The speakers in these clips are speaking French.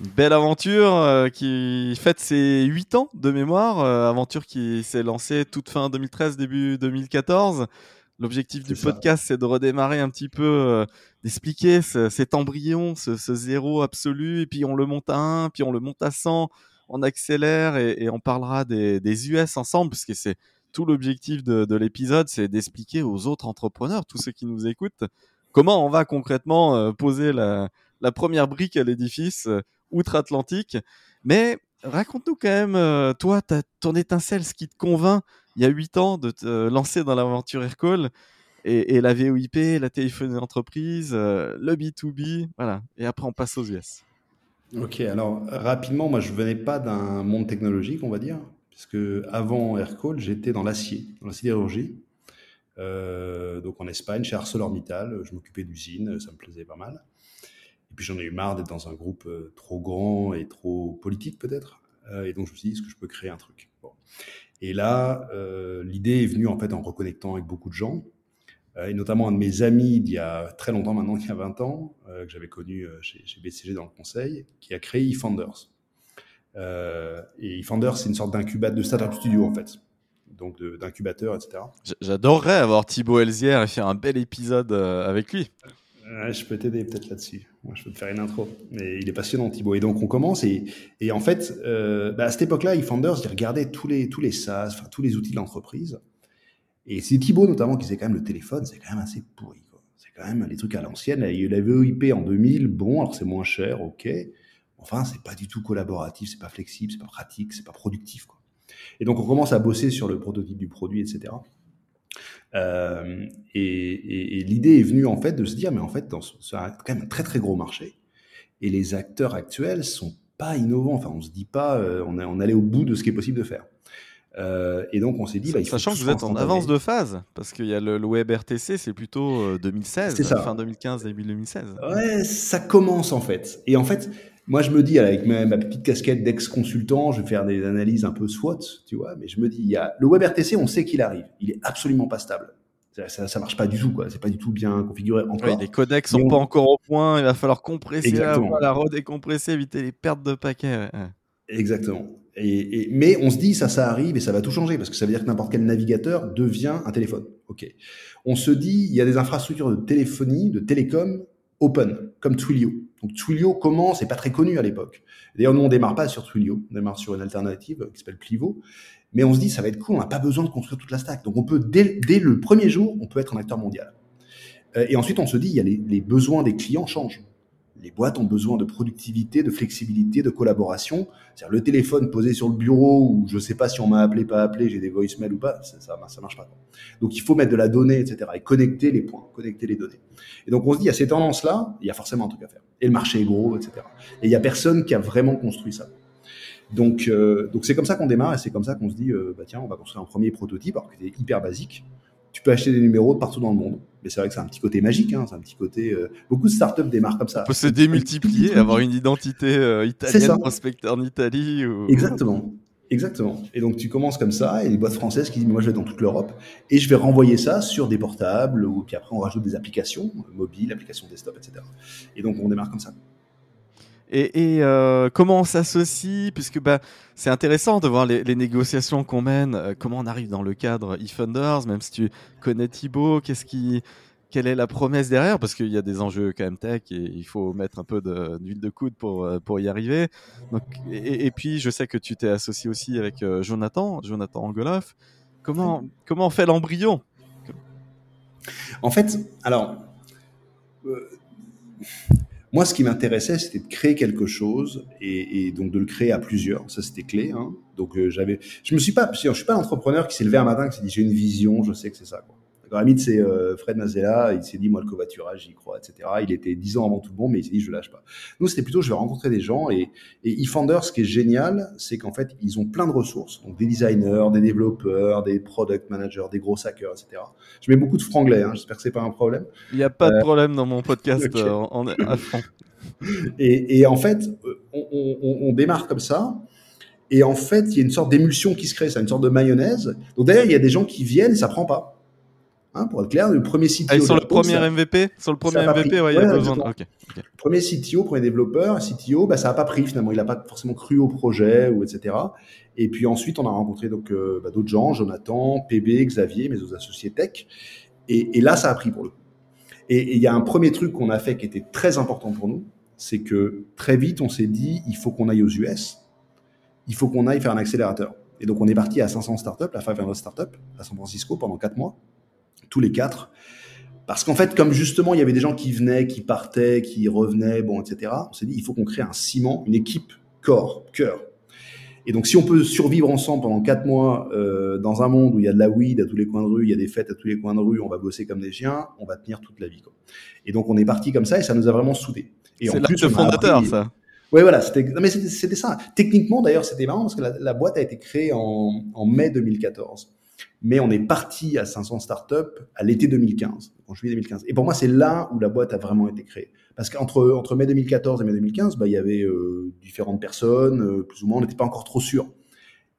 Belle aventure euh, qui fête ses 8 ans de mémoire, euh, aventure qui s'est lancée toute fin 2013, début 2014. L'objectif du podcast, c'est de redémarrer un petit peu, euh, d'expliquer cet embryon, ce, zéro absolu, et puis on le monte à 1, puis on le monte à 100, on accélère et, on parlera des, US ensemble, parce que c'est tout l'objectif de, l'épisode, c'est d'expliquer aux autres entrepreneurs, tous ceux qui nous écoutent, comment on va concrètement poser la, la première brique à l'édifice outre-Atlantique. Mais raconte-nous quand même, euh, toi, ton étincelle, ce qui te convainc il y a 8 ans de te lancer dans l'aventure Aircall et, la VOIP, la téléphonie d'entreprise, euh, le B2B, voilà. Et après, on passe aux US. Ok, alors rapidement, moi, je venais pas d'un monde technologique, on va dire, puisque avant Aircall, j'étais dans l'acier, dans la sidérurgie. Euh, donc en Espagne, chez ArcelorMittal, je m'occupais d'usines, ça me plaisait pas mal. Puis j'en ai eu marre d'être dans un groupe euh, trop grand et trop politique peut-être. Euh, et donc je me suis dit, est-ce que je peux créer un truc? Et là, euh, l'idée est venue en fait en reconnectant avec beaucoup de gens, et notamment un de mes amis d'il y a très longtemps maintenant, il y a 20 ans, que j'avais connu chez, chez, BCG dans le conseil, qui a créé eFounders. Euh, et eFounders, c'est une sorte d'incubateur de startup studio en fait donc d'incubateur, etc. J'adorerais avoir Thibaut Elzière et faire un bel épisode avec lui je peux t'aider peut-être là-dessus. Moi, je peux te faire une intro. Mais il est passionnant, Thibaut. Et donc, on commence. Et, en fait, euh, bah, à cette époque-là, eFounders, il regardait tous les, tous les SaaS, enfin, tous les outils de l'entreprise. Et c'est Thibaut, notamment, qui disait quand même le téléphone, c'est quand même assez pourri. C'est quand même les trucs à l'ancienne. Il y a eu la VoIP en 2000. Bon, alors c'est moins cher, ok. Enfin, c'est pas du tout collaboratif, c'est pas flexible, c'est pas pratique, c'est pas productif. Quoi. Et donc, on commence à bosser sur le prototype du produit, etc. Euh, et, l'idée est venue en fait de se dire, mais en fait, dans c'est quand même un très très gros marché, et les acteurs actuels sont pas innovants. Enfin, on se dit pas, euh, on, on allait au bout de ce qui est possible de faire. Euh, et donc on s'est dit, bah, il faut sachant que vous êtes en avance de phase, parce qu'il y a le, le web RTC, c'est plutôt 2016, ça. fin 2015, début 2016. Ouais, ça commence en fait. Et en fait, moi, je me dis, avec ma, petite casquette d'ex-consultant, je vais faire des analyses un peu SWOT, tu vois, mais je me dis, il y a le WebRTC, on sait qu'il arrive. Il est absolument pas stable. Ça, ça, marche pas du tout, quoi. C'est pas du tout bien configuré encore. les codecs sont pas encore au point. Il va falloir compresser la, la redécompresser, éviter les pertes de paquets. Exactement. Et, mais on se dit, ça, ça arrive et ça va tout changer parce que ça veut dire que n'importe quel navigateur devient un téléphone. Ok. On se dit, il y a des infrastructures de téléphonie, de télécom open, comme Twilio. Donc Twilio commence, c'est pas très connu à l'époque. D'ailleurs, nous, on démarre pas sur Twilio, on démarre sur une alternative qui s'appelle Plivo. Mais on se dit, ça va être cool, on n'a pas besoin de construire toute la stack. Donc on peut, dès, le premier jour, on peut être un acteur mondial. Euh, et ensuite, on se dit, il y a les, les besoins des clients changent les boîtes ont besoin de productivité, de flexibilité, de collaboration. C'est-à-dire le téléphone posé sur le bureau où je ne sais pas si on m'a appelé, pas appelé, j'ai des voicemails ou pas, ça, ça, ça marche pas. Donc il faut mettre de la donnée, etc. et connecter les points, connecter les données. Et donc on se dit, à ces tendances-là, il y a forcément un truc à faire. Et le marché est gros, etc. Et il y a personne qui a vraiment construit ça. Donc euh, donc c'est comme ça qu'on démarre et c'est comme ça qu'on se dit, euh, bah tiens, on va construire un premier prototype, alors qu'il est hyper basique tu peux acheter des numéros de partout dans le monde. Mais c'est vrai que c'est un petit côté magique, hein, c'est un petit côté. Euh, beaucoup de startups démarrent comme ça. On peut se démultiplier, avoir une identité italienne, prospecteur en Italie. Exactement. Exactement. Et donc tu commences comme ça, et les boîtes françaises qui disent moi je vais dans toute l'Europe, et je vais renvoyer ça sur des portables, ou puis après on rajoute des applications mobiles, applications desktop, etc. Et donc on démarre comme ça. Et, euh, comment on s'associe? Puisque bah, c'est intéressant de voir les, négociations qu'on mène, euh, comment on arrive dans le cadre eFunders, même si tu connais Thibaut, qu'est-ce qui, quelle est la promesse derrière? Parce qu'il y a des enjeux quand même tech et il faut mettre un peu d'huile de, coude pour, euh, pour y arriver. Donc, et, puis, je sais que tu t'es associé aussi avec Jonathan, Jonathan Angoloff. Comment, comment on fait l'embryon? En fait, alors moi, ce qui m'intéressait, c'était de créer quelque chose et, donc de le créer à plusieurs. Ça, c'était clé. Hein. Donc, euh, j'avais, je me suis pas, je suis pas l'entrepreneur qui s'est levé un matin qui s'est dit j'ai une vision, je sais que c'est ça. Quoi. Mythe, c'est euh, Fred Mazella, il s'est dit, moi, le covoiturage, j'y crois, etc. Il était 10 ans avant tout le monde, mais il s'est dit, je lâche pas. Nous, c'était plutôt, je vais rencontrer des gens et, et eFounder, ce qui est génial, c'est qu'en fait, ils ont plein de ressources. Donc, des designers, des développeurs, des product managers, des gros hackers, etc. Je mets beaucoup de franglais, hein, j'espère que c'est pas un problème. Il n'y a pas de euh, problème dans mon podcast euh, en, à fond. Et, et, en fait, on, on, on démarre comme ça. Et en fait, il y a une sorte d'émulsion qui se crée, c'est une sorte de mayonnaise. Donc d'ailleurs, il y a des gens qui viennent, ça prend pas. Hein, pour être clair, le premier CTO. Ah, sur le premier MVP Sur le premier MVP, ouais, il y a besoin de... okay. Okay. Premier CTO, premier développeur, CTO, bah, ça n'a pas pris finalement. Il n'a pas forcément cru au projet, ou etc. Et puis ensuite, on a rencontré donc euh, bah, d'autres gens, Jonathan, PB, Xavier, mes autres associés tech. Et, et là, ça a pris pour le coup. Et il y a un premier truc qu'on a fait qui était très important pour nous, c'est que très vite, on s'est dit, il faut qu'on aille aux US il faut qu'on aille faire un accélérateur. Et donc, on est parti à 500 startups, la 500 startups, à San Francisco pendant quatre mois, tous les quatre. Parce qu'en fait, comme justement, il y avait des gens qui venaient, qui partaient, qui revenaient, bon, etc., on s'est dit, il faut qu'on crée un ciment, une équipe corps, cœur. Et donc, si on peut survivre ensemble pendant quatre mois euh, dans un monde où il y a de la weed à tous les coins de rue, il y a des fêtes à tous les coins de rue, on va bosser comme des chiens, on va tenir toute la vie. Quoi. Et donc, on est parti comme ça et ça nous a vraiment soudés. C'est l'acte fondateur, ça. Oui, voilà, c'était, mais c'était ça. Techniquement, d'ailleurs, c'était marrant parce que la, la, boîte a été créée en, en, mai 2014. Mais on est parti à 500 startups à l'été 2015, en juillet 2015. Et pour moi, c'est là où la boîte a vraiment été créée. Parce qu'entre entre mai 2014 et mai 2015, bah, il y avait euh, différentes personnes, euh, plus ou moins, on n'était pas encore trop sûr.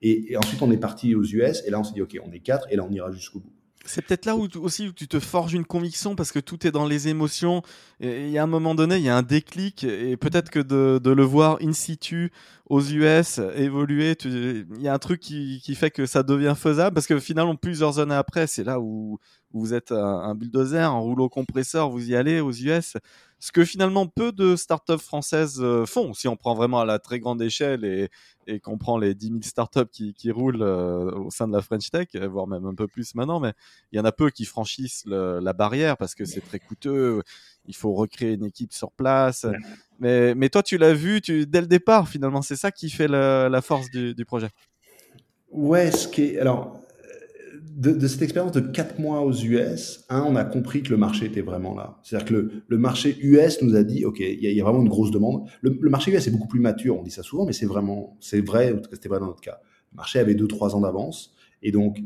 Et, et, ensuite, on est parti aux US, et là, on s'est dit, OK, on est quatre, et là, on ira jusqu'au bout. C'est peut-être là où aussi où tu te forges une conviction parce que tout est dans les émotions. Et il y a un moment donné, il y a un déclic et peut-être que de, de, le voir in situ aux US évoluer, il y a un truc qui, qui, fait que ça devient faisable parce que finalement plusieurs années après, c'est là où, où, vous êtes un, bulldozer, un rouleau compresseur, vous y allez aux US. Ce que finalement peu de startups françaises euh, font, si on prend vraiment à la très grande échelle et, et qu'on prend les 10 000 startups qui, qui roulent euh, au sein de la French Tech, voire même un peu plus maintenant, mais il y en a peu qui franchissent le, la barrière parce que c'est très coûteux, il faut recréer une équipe sur place. Mais, mais toi, tu l'as vu tu, dès le départ, finalement, c'est ça qui fait la, la force du, du, projet? Ouais, ce qui est, alors, de, cette expérience de quatre mois aux US, on a compris que le marché était vraiment là. C'est-à-dire que le, marché US nous a dit, OK, il y, a vraiment une grosse demande. Le, marché US est beaucoup plus mature, on dit ça souvent, mais c'est vraiment, c'est vrai, en tout cas, c'était vrai dans notre cas. Le marché avait deux, trois ans d'avance. Et donc,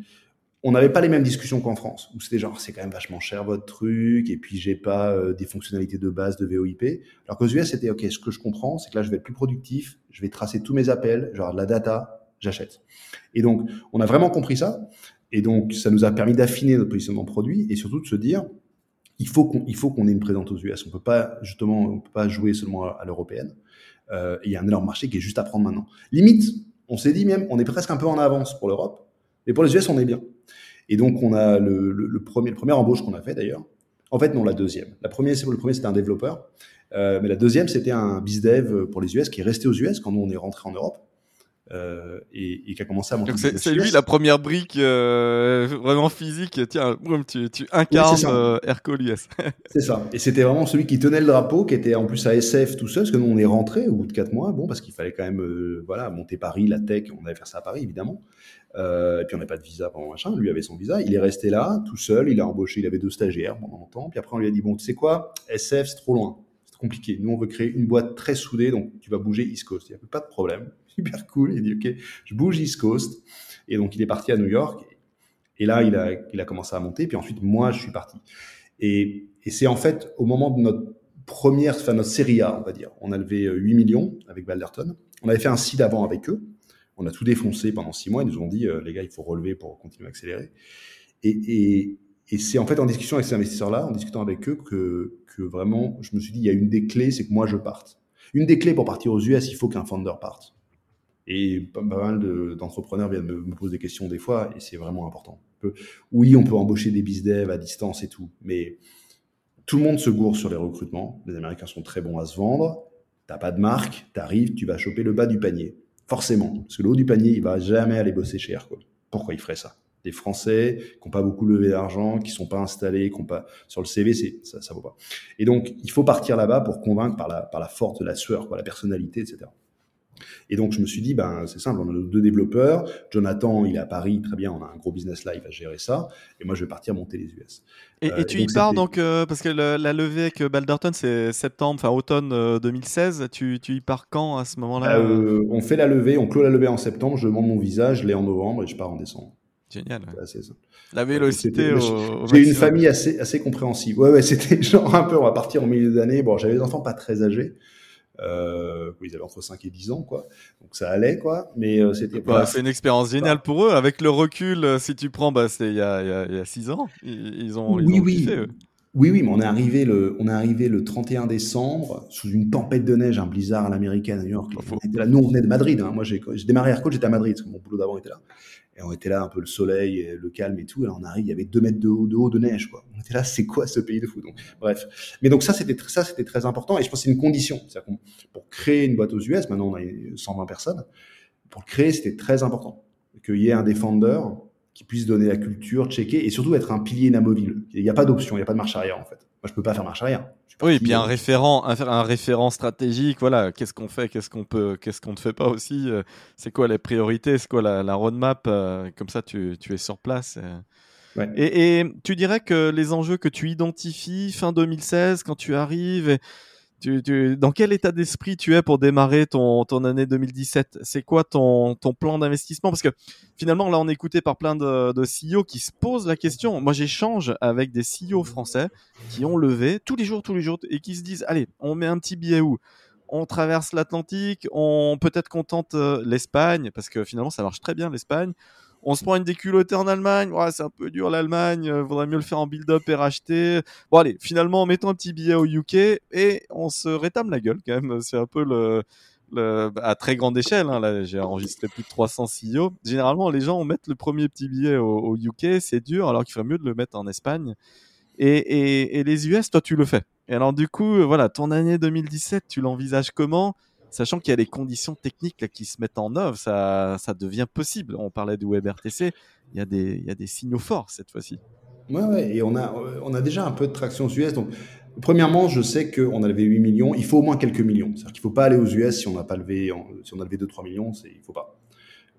on n'avait pas les mêmes discussions qu'en France, où c'était genre, c'est quand même vachement cher votre truc, et puis j'ai pas euh, des fonctionnalités de base de VoIP. Alors qu'aux US, c'était, OK, ce que je comprends, c'est que là, je vais être plus productif, je vais tracer tous mes appels, genre de la data, j'achète. Et donc, on a vraiment compris ça. Et donc, ça nous a permis d'affiner notre positionnement produit et surtout de se dire, il faut qu'on, ait une présence aux US. On peut pas, justement, on peut pas jouer seulement à, l'européenne. Euh, il y a un énorme marché qui est juste à prendre maintenant. Limite, on s'est dit même, on est presque un peu en avance pour l'Europe, mais pour les US, on est bien. Et donc, on a le, premier, embauche qu'on a fait d'ailleurs. En fait, non, la deuxième. La première, le premier, c'était un développeur. Euh, mais la deuxième, c'était un bizdev pour les US qui est resté aux US quand nous, on est rentré en Europe euh, et, et qui a commencé à monter. C'est lui la première brique euh, vraiment physique. Tiens, tu, tu incarnes oui, euh, Hercule c'est ça. Et c'était vraiment celui qui tenait le drapeau, qui était en plus à SF tout seul, parce que nous on est rentré au bout de quatre mois, bon parce qu'il fallait quand même euh, voilà monter Paris, la tech, on allait faire ça à Paris évidemment. Et puis on n'avait pas de visa pendant machin. Lui avait son visa, il est resté là tout seul, il a embauché, il avait deux stagiaires pendant longtemps. Puis après on lui a dit bon tu sais quoi, SF c'est trop loin, c'est compliqué. Nous on veut créer une boîte très soudée, donc tu vas bouger East Coast, il n'y a pas de problème super cool. Il dit, OK, je bouge East Coast. Et donc, il est parti à New York. Et là, il a, il a commencé à monter. Puis ensuite, moi, je suis parti. Et, c'est en fait au moment de notre première, enfin, notre série A, on va dire. On a levé 8 euh, millions avec Balderton. On avait fait un seed avant avec eux. On a tout défoncé pendant six mois. Ils nous ont dit, euh, les gars, il faut relever pour continuer à accélérer. Et c'est en fait en discussion avec ces investisseurs-là, en discutant avec eux, que, que vraiment, je me suis dit, il y a une des clés, c'est que moi, je parte. Une des clés pour partir aux US, il faut qu'un founder parte. Et pas, mal d'entrepreneurs viennent me, poser des questions des fois, et c'est vraiment important. oui, on peut embaucher des bizdev à distance et tout, mais tout le monde se gourre sur les recrutements. Les Américains sont très bons à se vendre. T'as pas de marque, t'arrives, tu vas choper le bas du panier. Forcément. Parce que le haut du panier, il va jamais aller bosser chez Aircall. Pourquoi il ferait ça? Des Français qui n'ont pas beaucoup levé d'argent, qui sont pas installés, qui ont pas sur le CV, ça, ça vaut pas. Et donc, il faut partir là-bas pour convaincre par la par la force la sueur, la personnalité, etc. Et donc, je me suis dit, ben, c'est simple, on a nos deux développeurs. Jonathan, il est à Paris, très bien, on a un gros business là, il va gérer ça. Et moi, je vais partir monter les US. Et, et tu y pars donc, parce que la levée avec Balderton, c'est septembre, enfin automne 2016. Tu, tu, y pars quand à ce moment-là On fait la levée, on clôt la levée en septembre, je monte mon visage, je l'ai en novembre et je pars en décembre. Génial. La vélocité. J'ai une famille assez, assez compréhensive. Ouais, ouais, c'était genre un peu, on va partir au milieu d'année. Bon, j'avais des enfants pas très âgés. Euh, ils avaient entre 5 et 10 ans, quoi. Donc ça allait, quoi. Mais euh, c'était. Bah, c'est une expérience géniale pour eux. Avec le recul, euh, si tu prends, bah, c'était il y a, il y a 6 ans. Ils, ont. Oui, ils ont oui. Kiffé, eux. Oui, oui, mais on est arrivé le, on est arrivé le 31 décembre sous une tempête de neige, un blizzard à l'américaine à New York. Là. Nous, on venait de Madrid. Hein. Moi, j'ai démarré à j'étais à Madrid, parce que mon boulot d'avant était là. Et on était là, un peu le soleil, et le calme et tout. Et là, on arrive, il y avait deux mètres de haut, de haut de neige, quoi. On était là, c'est quoi ce pays de fou Donc, bref. Mais donc ça, c'était ça, c'était très important. Et je pense que c'est une condition. C'est-à-dire pour créer une boîte aux US, maintenant on a 120 personnes. Pour le créer, c'était très important qu'il y ait un défendeur qui puisse donner la culture, checker et surtout être un pilier inamovible. Il n'y a pas d'option, il n'y a pas de marche arrière en fait. Moi, je peux pas faire marche arrière. Oui, et puis un référent, un, un, référent stratégique, voilà, qu'est-ce qu'on fait, qu'est-ce qu'on peut, qu'est-ce qu'on ne fait pas aussi, euh, c'est quoi les priorités, c'est quoi la, la roadmap, euh, comme ça tu, tu, es sur place. Euh. Ouais. Et, et, tu dirais que les enjeux que tu identifies fin 2016, quand tu arrives, et, tu, tu, dans quel état d'esprit tu es pour démarrer ton, ton année 2017 C'est quoi ton, ton plan d'investissement? Parce que finalement, là, on est écouté par plein de, de CEO qui se posent la question. Moi, j'échange avec des CEO français qui ont levé tous les jours, tous les jours, et qui se disent, allez, on met un petit billet où? On traverse l'Atlantique, on peut-être contente euh, l'Espagne, parce que finalement, ça marche très bien l'Espagne on se prend une déculottée en Allemagne, ouais, c'est un peu dur l'Allemagne, euh, vaudrait mieux le faire en build-up et racheter. Bon allez, finalement, mettons un petit billet au UK et on se rétame la gueule quand même. C'est un peu le, à très grande échelle. Hein, là, j'ai enregistré plus de 300 CEO. Généralement, les gens mettent le premier petit billet au, UK, c'est dur, alors qu'il ferait mieux de le mettre en Espagne. Et, et, et, les US, toi, tu le fais. Et alors, du coup, voilà, ton année 2017, tu l'envisages comment? Sachant qu'il y a les conditions techniques là, qui se mettent en œuvre, ça, ça devient possible. On parlait du WebRTC, il y a des, il y a des signaux forts cette fois-ci. Ouais, ouais, et on a, on a déjà un peu de traction aux US. Donc, premièrement, je sais qu'on a levé 8 millions. Il faut au moins quelques millions. C'est-à-dire qu'il ne faut pas aller aux US si on n'a pas levé, si on a levé 2-3 millions, il ne faut pas.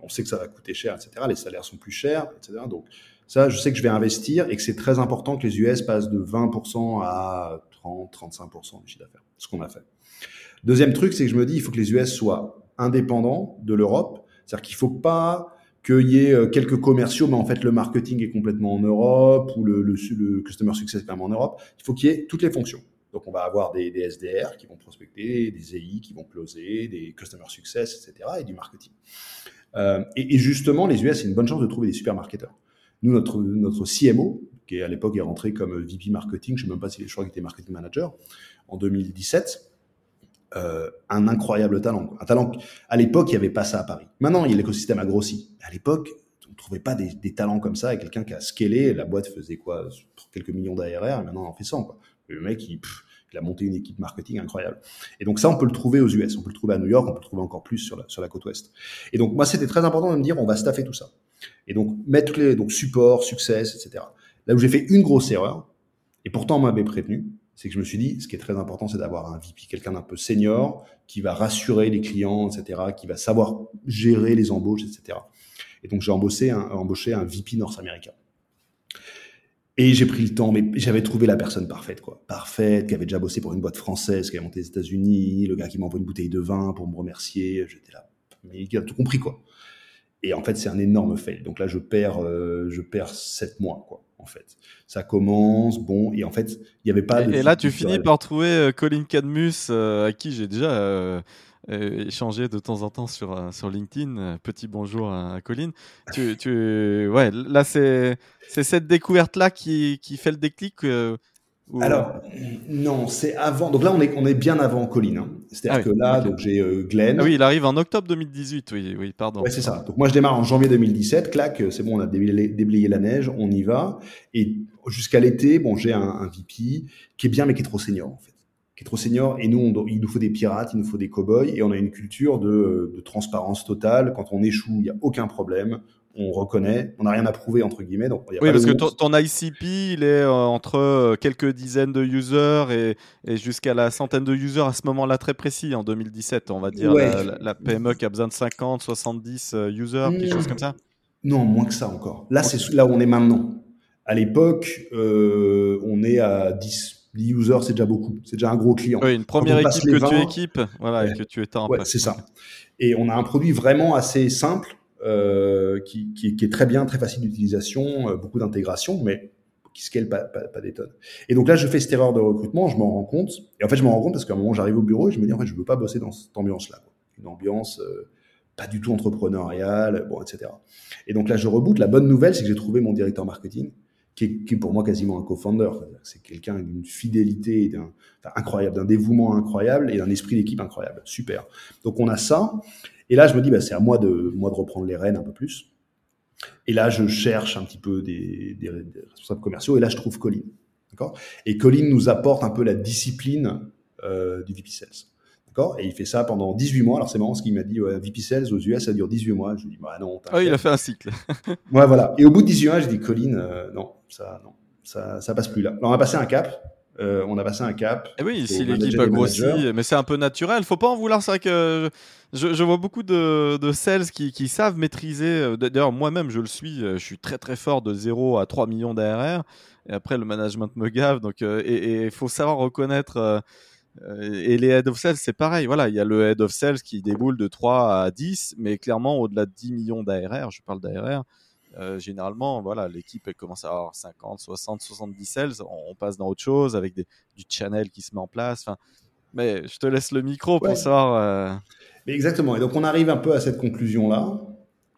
On sait que ça va coûter cher, etc. Les salaires sont plus chers, etc. Donc, ça, je sais que je vais investir et que c'est très important que les US passent de 20% à 30-35% du chiffre d'affaires. Ce qu'on a fait. Deuxième truc, c'est que je me dis, il faut que les US soient indépendants de l'Europe. C'est-à-dire qu'il ne faut pas qu'il y ait euh, quelques commerciaux, mais en fait le marketing est complètement en Europe ou le, customer success est en Europe. Il faut qu'il y ait toutes les fonctions. Donc on va avoir des, SDR qui vont prospecter, des EI qui vont closer, des customer success, etc. et du marketing. Euh, et, justement, les US, c'est une bonne chance de trouver des super marketeurs. Nous, notre, notre CMO, qui à l'époque est rentré comme VP marketing, je ne sais même pas si je crois qu'il était marketing manager, en 2017, euh, un incroyable talent. Un talent à l'époque, il n'y avait pas ça à Paris. Maintenant, l'écosystème a grossi. À l'époque, on ne trouvait pas des, talents comme ça. Et quelqu'un qui a scalé, la boîte faisait quoi Quelques millions d'ARR, maintenant on en fait 100. Quoi. le mec, il, a monté une équipe marketing incroyable. Et donc ça, on peut le trouver aux US, on peut le trouver à New York, on peut le trouver encore plus sur la, sur la côte ouest. Et donc moi, c'était très important de me dire, on va staffer tout ça. Et donc mettre les donc support, success, etc. Là où j'ai fait une grosse erreur, et pourtant on m'avait prévenu, c'est que je me suis dit, ce qui est très important, c'est d'avoir un VP, quelqu'un d'un peu senior, qui va rassurer les clients, etc., qui va savoir gérer les embauches, etc. Et donc, j'ai embauché un, embauché un VP nord-américain. Et j'ai pris le temps, mais j'avais trouvé la personne parfaite, quoi. Parfaite, qui avait déjà bossé pour une boîte française, qui avait monté aux États-Unis, le gars qui m'envoie une bouteille de vin pour me remercier. J'étais là. Mais il a tout compris, quoi. Et en fait, c'est un énorme fail. Donc là, je perds, euh, je perds sept mois, quoi en fait. Ça commence, bon, et en fait, il n'y avait pas. Et, là, tu finis par trouver euh, Colin Cadmus, euh, à qui j'ai déjà euh, échangé de temps en temps sur, sur LinkedIn. Petit bonjour à, Colin. Tu, tu, ouais, là, c'est cette découverte-là qui, qui, fait le déclic alors, non, c'est avant. Donc là, on est, on est bien avant Colline. Hein. C'est-à-dire ah que là, donc j'ai euh, Glenn. Ah oui, il arrive en octobre 2018. Oui, oui, pardon. Ouais, c'est ça. Donc moi, je démarre en janvier 2017. Clac, c'est bon, on a déblayé, la neige, on y va. Et jusqu'à l'été, bon, j'ai un, un, VP qui est bien, mais qui est trop senior en fait. qui est trop senior. Et nous, on, il nous faut des pirates, il nous faut des cow-boys, et on a une culture de, de transparence totale. Quand on échoue, il n'y a aucun problème. On reconnaît, on n'a rien à prouver entre guillemets. Donc oui, parce que ton, ICP, il est euh, entre euh, quelques dizaines de users et, et jusqu'à la centaine de users à ce moment-là très précis, en 2017, on va dire. La, PME qui a besoin de 50, 70 euh, users, quelque chose comme ça Non, moins que ça encore. Là, c'est là où on est maintenant. À l'époque, on est à 10, 10 users, c'est déjà beaucoup. C'est déjà un gros client. Oui, une première équipe que tu équipes, voilà, et que tu étends. Ouais, c'est ça. Et on a un produit vraiment assez simple, euh, qui, est très bien, très facile d'utilisation, euh, beaucoup d'intégration, mais qui scale pas, pas, des tonnes. Et donc là, je fais cette erreur de recrutement, je m'en rends compte. Et en fait, je m'en rends compte parce qu'à un moment, j'arrive au bureau et je me dis, en fait, je veux pas bosser dans cette ambiance-là. Une ambiance euh, pas du tout entrepreneuriale, bon, etc. Et donc là, je reboot. La bonne nouvelle, c'est que j'ai trouvé mon directeur marketing qui est, pour moi quasiment un co-founder. C'est quelqu'un d'une fidélité d'un, incroyable, d'un dévouement incroyable et d'un esprit d'équipe incroyable. Super. Donc on a ça. Et là, je me dis, bah, c'est à moi de, moi de reprendre les rênes un peu plus. Et là, je cherche un petit peu des, des, des responsables commerciaux. Et là, je trouve Colin. D'accord? Et Colin nous apporte un peu la discipline euh, du VP Sales. Et il fait ça pendant 18 mois. Alors c'est marrant ce qu'il m'a dit, ouais, VP Sales aux US, ça dure 18 mois. Je lui dis, bah non. Ah, il a fait un cycle. ouais, voilà. Et au bout de 18 mois, je dis, Colin, euh, non, ça, non, ça, ça passe plus là. Alors on a passé un cap. Euh, on a passé un cap. Et oui, si l'équipe a grossi, mais c'est un peu naturel. Faut pas en vouloir. C'est vrai que je, je, vois beaucoup de, de sales qui, qui, savent maîtriser. Euh, d'ailleurs, moi-même, je le suis. Euh, je suis très très fort de 0 à 3 millions d'ARR. Et après, le management me gave. Donc, et il faut savoir reconnaître euh, et les head of sales, c'est pareil. Voilà, il y a le head of sales qui déboule de 3 à 10, mais clairement, au-delà de 10 millions d'ARR, je parle d'ARR, euh, généralement, voilà, l'équipe commence à avoir 50, 60, 70 sales. On, passe dans autre chose avec des, du channel qui se met en place. Enfin, mais je te laisse le micro pour savoir. Euh, mais exactement. Et donc, on arrive un peu à cette conclusion-là.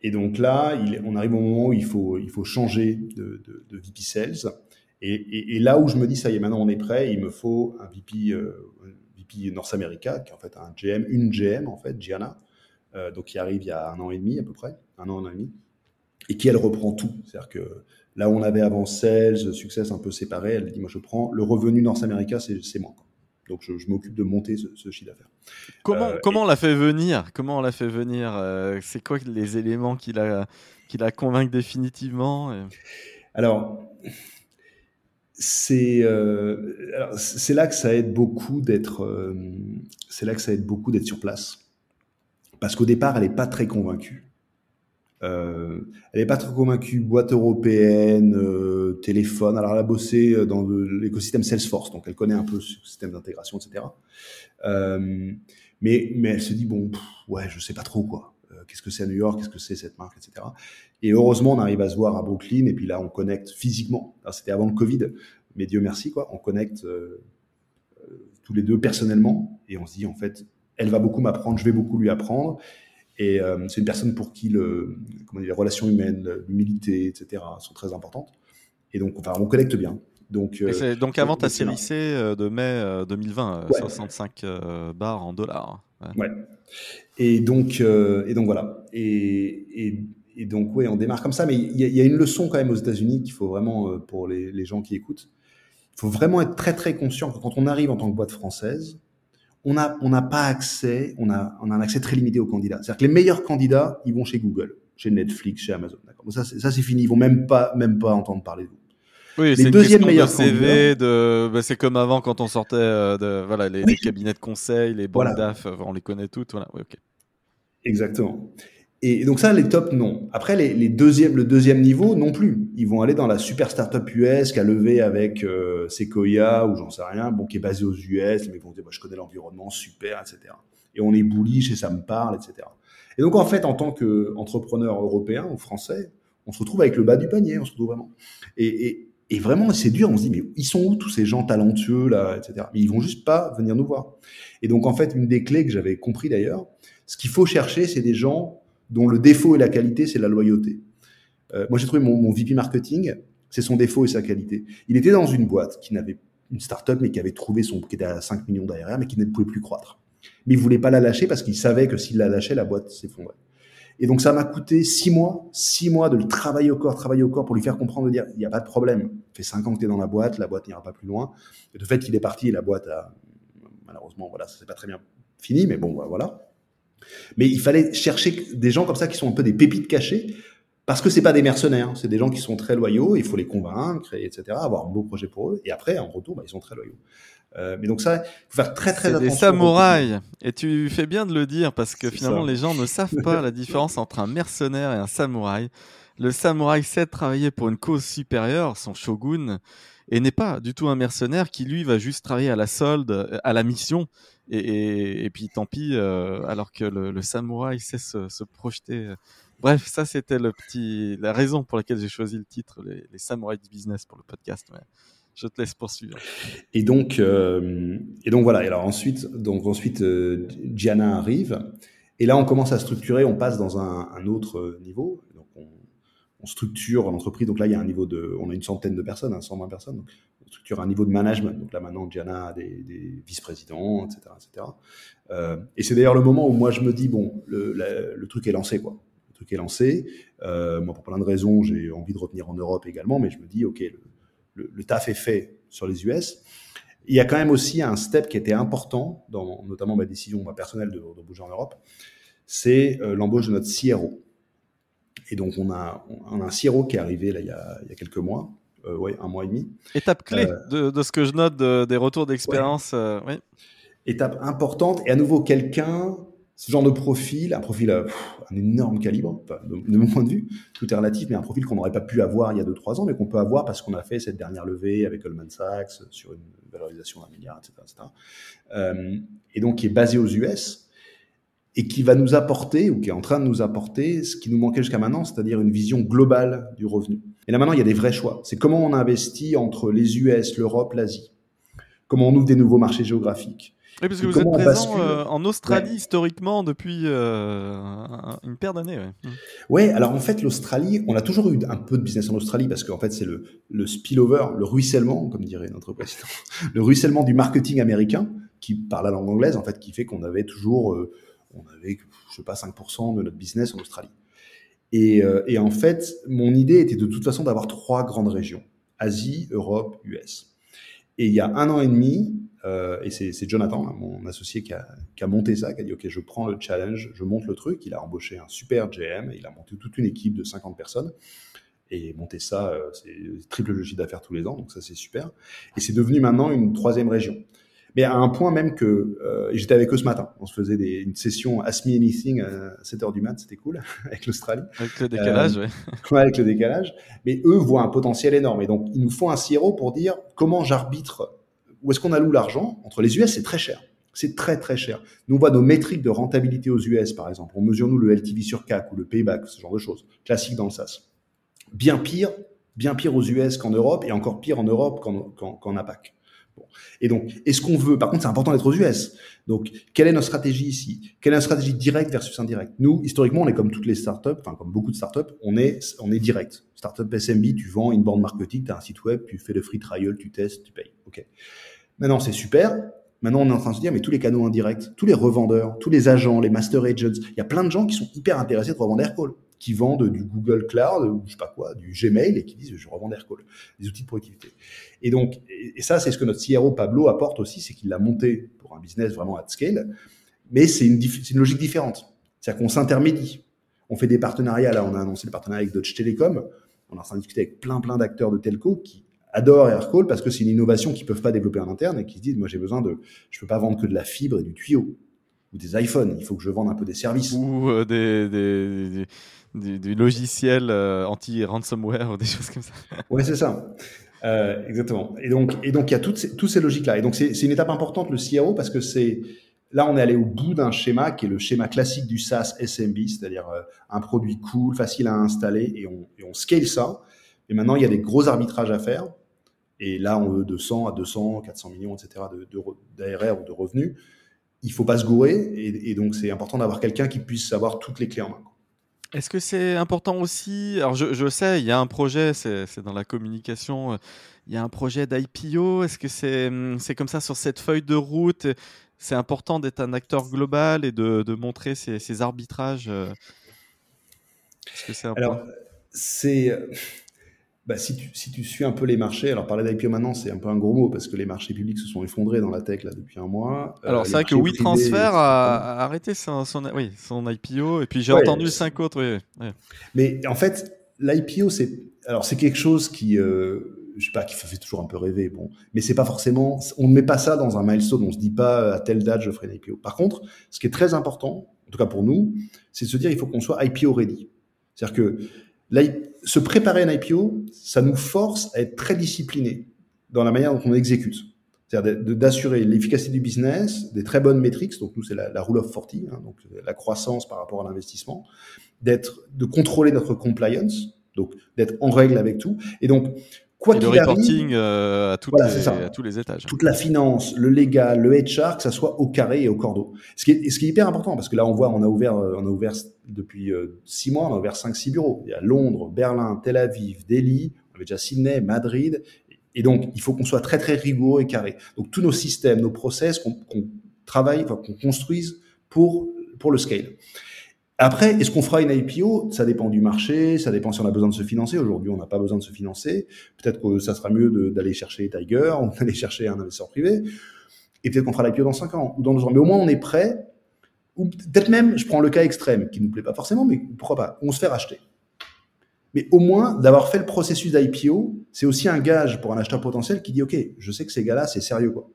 Et donc là, il, on arrive au moment où il faut, il faut changer de, de, de VP Sales. Et, et, et, là où je me dis, ça y est, maintenant on est prêt, il me faut un VP, euh, VP North America, qui est en fait un GM, une GM en fait, Gianna, euh, donc qui arrive il y a un an et demi à peu près, un an, un an et demi, et qui elle reprend tout. C'est-à-dire que là où on avait avant Sales, Success un peu séparé, elle dit, moi je prends le revenu North America, c'est moi. Donc je, je m'occupe de monter ce, ce chiffre d'affaires. Comment, euh, comment on l'a fait venir? Comment on l'a fait venir euh, C'est quoi les éléments qui la, qui la convainquent définitivement? Alors, c'est euh, c'est là que ça aide beaucoup d'être c'est là que ça aide beaucoup d'être sur place parce qu'au départ elle est pas très convaincue euh, elle est pas très convaincue. Boîte européenne euh, téléphone. Alors elle a bossé dans l'écosystème Salesforce. Donc elle connaît un peu le système d'intégration etc euh, mais elle se dit bon ouais je sais pas trop quoi. Qu'est-ce que c'est à New York, qu'est-ce que c'est cette marque, etc. Et heureusement, on arrive à se voir à Brooklyn, et puis là, on connecte physiquement. C'était avant le Covid, mais Dieu merci, quoi. On connecte euh, euh, tous les deux personnellement, et on se dit, en fait, elle va beaucoup m'apprendre, je vais beaucoup lui apprendre. Et euh, c'est une personne pour qui le, comment dire, les relations humaines, l'humilité, etc., sont très importantes. Et donc, enfin, on connecte bien. Donc, euh, donc avant ta série C de mai 2020, ouais. 65 bars en dollars. Ouais. ouais. Et donc, euh, et donc voilà. Et, et, et donc, oui, on démarre comme ça. Mais il y, y, a une leçon quand même aux États-Unis qu'il faut vraiment, euh, pour les, les, gens qui écoutent, il faut vraiment être très très conscient que quand on arrive en tant que boîte française, on n'a on pas accès, on a, on a un accès très limité aux candidats. C'est-à-dire que les meilleurs candidats, ils vont chez Google, chez Netflix, chez Amazon. Ça, ça c'est fini. Ils vont même pas, même pas entendre parler de vous. Oui, les deuxièmes meilleurs de CV, de, bah, c'est comme avant quand on sortait euh, de, voilà, les, oui. les, cabinets de conseil, les voilà. DAF, on les connaît toutes. Voilà. Oui. Exactement. Et donc ça, les tops, non. Après, les, les deuxièmes, le deuxième niveau, non plus. Ils vont aller dans la super startup US qui a levé avec euh, Sequoia ou j'en sais rien, bon, qui est basé aux US, mais vont dire, bah, je connais l'environnement, super, etc. Et on est bullish et ça me parle, etc. Et donc, en fait, en tant qu'entrepreneur européen ou français, on se retrouve avec le bas du panier, on se retrouve vraiment. Et, et vraiment, c'est dur. On se dit, mais ils sont où tous ces gens talentueux là, etc. Mais ils vont juste pas venir nous voir. Et donc, en fait, une des clés que j'avais compris d'ailleurs, ce qu'il faut chercher, c'est des gens dont le défaut et la qualité, c'est la loyauté. Euh, moi, j'ai trouvé mon, VP marketing, c'est son défaut et sa qualité. Il était dans une boîte qui n'avait une startup, mais qui avait trouvé son, qui était à 5 millions d'ARR, mais qui ne pouvait plus croître. Mais il voulait pas la lâcher parce qu'il savait que s'il la lâchait, la boîte s'effondrait. Et donc, ça m'a coûté six mois, six mois de le travailler au corps, travailler au corps pour lui faire comprendre, de dire, il n'y a pas de problème. Ça fait cinq ans que tu es dans la boîte, la boîte n'ira pas plus loin. Et de fait, il est parti et la boîte a, malheureusement, voilà, ça s'est pas très bien fini, mais bon, voilà. Mais il fallait chercher des gens comme ça qui sont un peu des pépites cachées, parce que c'est pas des mercenaires, c'est des gens qui sont très loyaux, il faut les convaincre, etc., avoir un beau projet pour eux, et après, en retour, bah, ils sont très loyaux. Euh, mais donc ça, il faut faire très très attention. Des samouraïs. Et tu fais bien de le dire parce que finalement les gens ne savent pas la différence entre un mercenaire et un samouraï. Le samouraï sait travailler pour une cause supérieure, son shogun, et n'est pas du tout un mercenaire qui lui va juste travailler à la solde, à la mission, et, et, puis tant pis, euh, alors que le, samouraï sait se, se projeter. Bref, ça c'était le petit, la raison pour laquelle j'ai choisi le titre, les, samouraïs du business pour le podcast. Ouais je te laisse poursuivre. Et donc, euh, et donc voilà. Et alors ensuite, donc ensuite, euh, Gianna arrive. Et là, on commence à structurer. On passe dans un, autre niveau. Donc, on, structure l'entreprise. Donc là, il y a un niveau de, on a une centaine de personnes, hein, 120 personnes. Structure un niveau de management. Donc là, maintenant, Gianna a des, vice-présidents, etc., etc. Euh, et c'est d'ailleurs le moment où moi, je me dis bon, le, le truc est lancé, quoi. Le truc est lancé. Euh, moi, pour plein de raisons, j'ai envie de revenir en Europe également, mais je me dis, ok, le, le, taf est fait sur les US. Il y a quand même aussi un step qui était important, dans notamment ma décision personnelle de, bouger en Europe, c'est euh, l'embauche de notre CRO. Et donc, on a, on a un CRO qui est arrivé là, il, y a, il y a quelques mois, ouais, un mois et demi. Étape clé euh, de, ce que je note des retours d'expérience. oui. Étape importante, et à nouveau quelqu'un ce genre de profil, un profil euh, un énorme calibre, de, mon point de vue, tout est relatif, mais un profil qu'on n'aurait pas pu avoir il y a 2-3 ans, mais qu'on peut avoir parce qu'on a fait cette dernière levée avec Goldman Sachs sur une valorisation d'un milliard, etc. etc. Euh, et donc qui est basé aux US et qui va nous apporter, ou qui est en train de nous apporter, ce qui nous manquait jusqu'à maintenant, c'est-à-dire une vision globale du revenu. Et là maintenant, il y a des vrais choix. C'est comment on investit entre les US, l'Europe, l'Asie. Comment on ouvre des nouveaux marchés géographiques oui, parce que vous êtes présent euh, en Australie historiquement depuis euh, une paire d'années. Ouais. alors en fait, l'Australie, on a toujours eu un peu de business en Australie parce qu'en fait, c'est le, le spillover, le ruissellement, comme dirait notre président, le ruissellement du marketing américain qui parle la langue anglaise, en fait, qui fait qu'on avait toujours, euh, on avait, je sais pas, 5% de notre business en Australie. Et, et en fait, mon idée était de toute façon d'avoir trois grandes régions Asie, Europe, US. Et il y a un an et demi, euh, et c'est Jonathan, mon associé, qui a, qui a, monté ça, qui a dit OK, je prends le challenge, je monte le truc. Il a embauché un super GM, il a monté toute une équipe de 50 personnes. Et monter ça, euh, c'est triple logique d'affaires tous les ans, donc ça c'est super. Et c'est devenu maintenant une troisième région. Mais à un point même que euh, j'étais avec eux ce matin. On se faisait des, une session Ask Me Anything à 7h du mat, c'était cool, avec l'Australie. Avec le décalage, euh, ouais. Avec le décalage. Mais eux voient un potentiel énorme. Et donc, ils nous font un CRO pour dire comment j'arbitre où est-ce qu'on alloue l'argent Entre les US, c'est très cher. C'est très très cher. Nous, on voit nos métriques de rentabilité aux US, par exemple. On mesure, nous, le LTV sur CAC ou le payback, ce genre de choses. Classique dans le SaaS. Bien pire, bien pire aux US qu'en Europe et encore pire en Europe qu'en APAC. Et donc, est-ce qu'on veut, par contre, c'est important d'être aux US. Donc, quelle est notre stratégie ici? Quelle est notre stratégie directe versus indirecte? Nous, historiquement, on est comme toutes les startups, enfin, comme beaucoup de startups, on est, on est direct. Startup SMB, tu vends une bande marketing, tu as un site web, tu fais le free trial, tu testes, tu payes. OK. Maintenant, c'est super. Maintenant, on est en train de se dire, mais tous les canaux indirects, tous les revendeurs, tous les agents, les master agents, il y a plein de gens qui sont hyper intéressés de revendre Aircall, qui vendent du Google Cloud ou je sais pas quoi, du Gmail et qui disent, je revends Aircall, des outils de productivité. Et donc, et ça, c'est ce que notre CRO Pablo apporte aussi, c'est qu'il l'a monté pour un business vraiment at scale, mais c'est une, une logique différente. C'est-à-dire qu'on s'intermédie. On fait des partenariats. Là, on a annoncé le partenariat avec Deutsche Telekom. On est en train de avec plein, plein d'acteurs de telco qui adorent Aircall parce que c'est une innovation qu'ils peuvent pas développer en interne et qui se disent, moi, j'ai besoin de, je peux pas vendre que de la fibre et du tuyau ou des iPhones. Il faut que je vende un peu des services. Ou euh, des, des, des, des, logiciels euh, anti-ransomware ou des choses comme ça. Ouais, c'est ça. Euh, exactement. Et donc, et donc, il y a toutes ces, toutes ces logiques-là. Et donc, c'est une étape importante, le CRO, parce que c'est, là, on est allé au bout d'un schéma qui est le schéma classique du SaaS SMB, c'est-à-dire euh, un produit cool, facile à installer, et on, et on scale ça. Et maintenant, il y a des gros arbitrages à faire. Et là, on veut de 100 à 200, 400 millions, etc. d'ARR ou de revenus. Il faut pas se gourer. Et, et donc, c'est important d'avoir quelqu'un qui puisse avoir toutes les clés en main. Est-ce que c'est important aussi Alors, je, je, sais, il y a un projet, c'est dans la communication, il y a un projet d'IPO. Est-ce que c'est comme ça sur cette feuille de route C'est important d'être un acteur global et de, de montrer ces, ces arbitrages. Est-ce que Alors, c'est bah, si, tu, si tu suis un peu les marchés, alors parler d'IPO maintenant, c'est un peu un gros mot parce que les marchés publics se sont effondrés dans la tech là depuis un mois. Euh, alors c'est vrai que WeTransfer a, arrêté son, son, oui, son IPO et puis j'ai entendu cinq autres. Oui, Mais en fait, l'IPO, c'est alors c'est quelque chose qui, euh, je sais pas, qui fait toujours un peu rêver, bon, mais c'est pas forcément, on ne met pas ça dans un milestone, on se dit pas à telle date je ferai une IPO. Par contre, ce qui est très important, en tout cas pour nous, c'est de se dire il faut qu'on soit IPO ready. C'est-à-dire que se préparer à un IPO, ça nous force à être très discipliné dans la manière dont on exécute. C'est-à-dire d'assurer l'efficacité du business, des très bonnes métriques, donc nous c'est la, rule of 40, hein, donc la croissance par rapport à l'investissement, d'être, de contrôler notre compliance, donc d'être en règle avec tout. Et donc, quoi qu'il arrive, reporting euh, à, à, tous les étages. Toute la finance, le légal, le HR, que ça soit au carré et au cordeau. Ce qui est, ce qui est hyper important, parce que là on voit, on a ouvert, euh, on a ouvert depuis euh, six mois, on a ouvert cinq, six bureaux. Il y a Londres, Berlin, Tel Aviv, Delhi, on avait déjà Sydney, Madrid. Et donc, il faut qu'on soit très, très rigoureux et carré. Donc, tous nos systèmes, nos process, qu'on travaille, enfin, qu'on construise pour, pour le scale. Après, est-ce qu'on fera une IPO Ça dépend du marché, ça dépend si on a besoin de se financer. Aujourd'hui, on n'a pas besoin de se financer. Peut-être que ça sera mieux d'aller chercher Tiger ou d'aller chercher un investisseur privé. Et peut-être qu'on fera l'IPO dans 5 ans ou dans 2 ans. Mais au moins, on est prêt. Ou peut-être même, je prends le cas extrême, qui ne nous plaît pas forcément, mais pourquoi pas On se fait racheter. Mais au moins, d'avoir fait le processus d'IPO, c'est aussi un gage pour un acheteur potentiel qui dit, OK, je sais que ces gars-là, c'est sérieux, quoi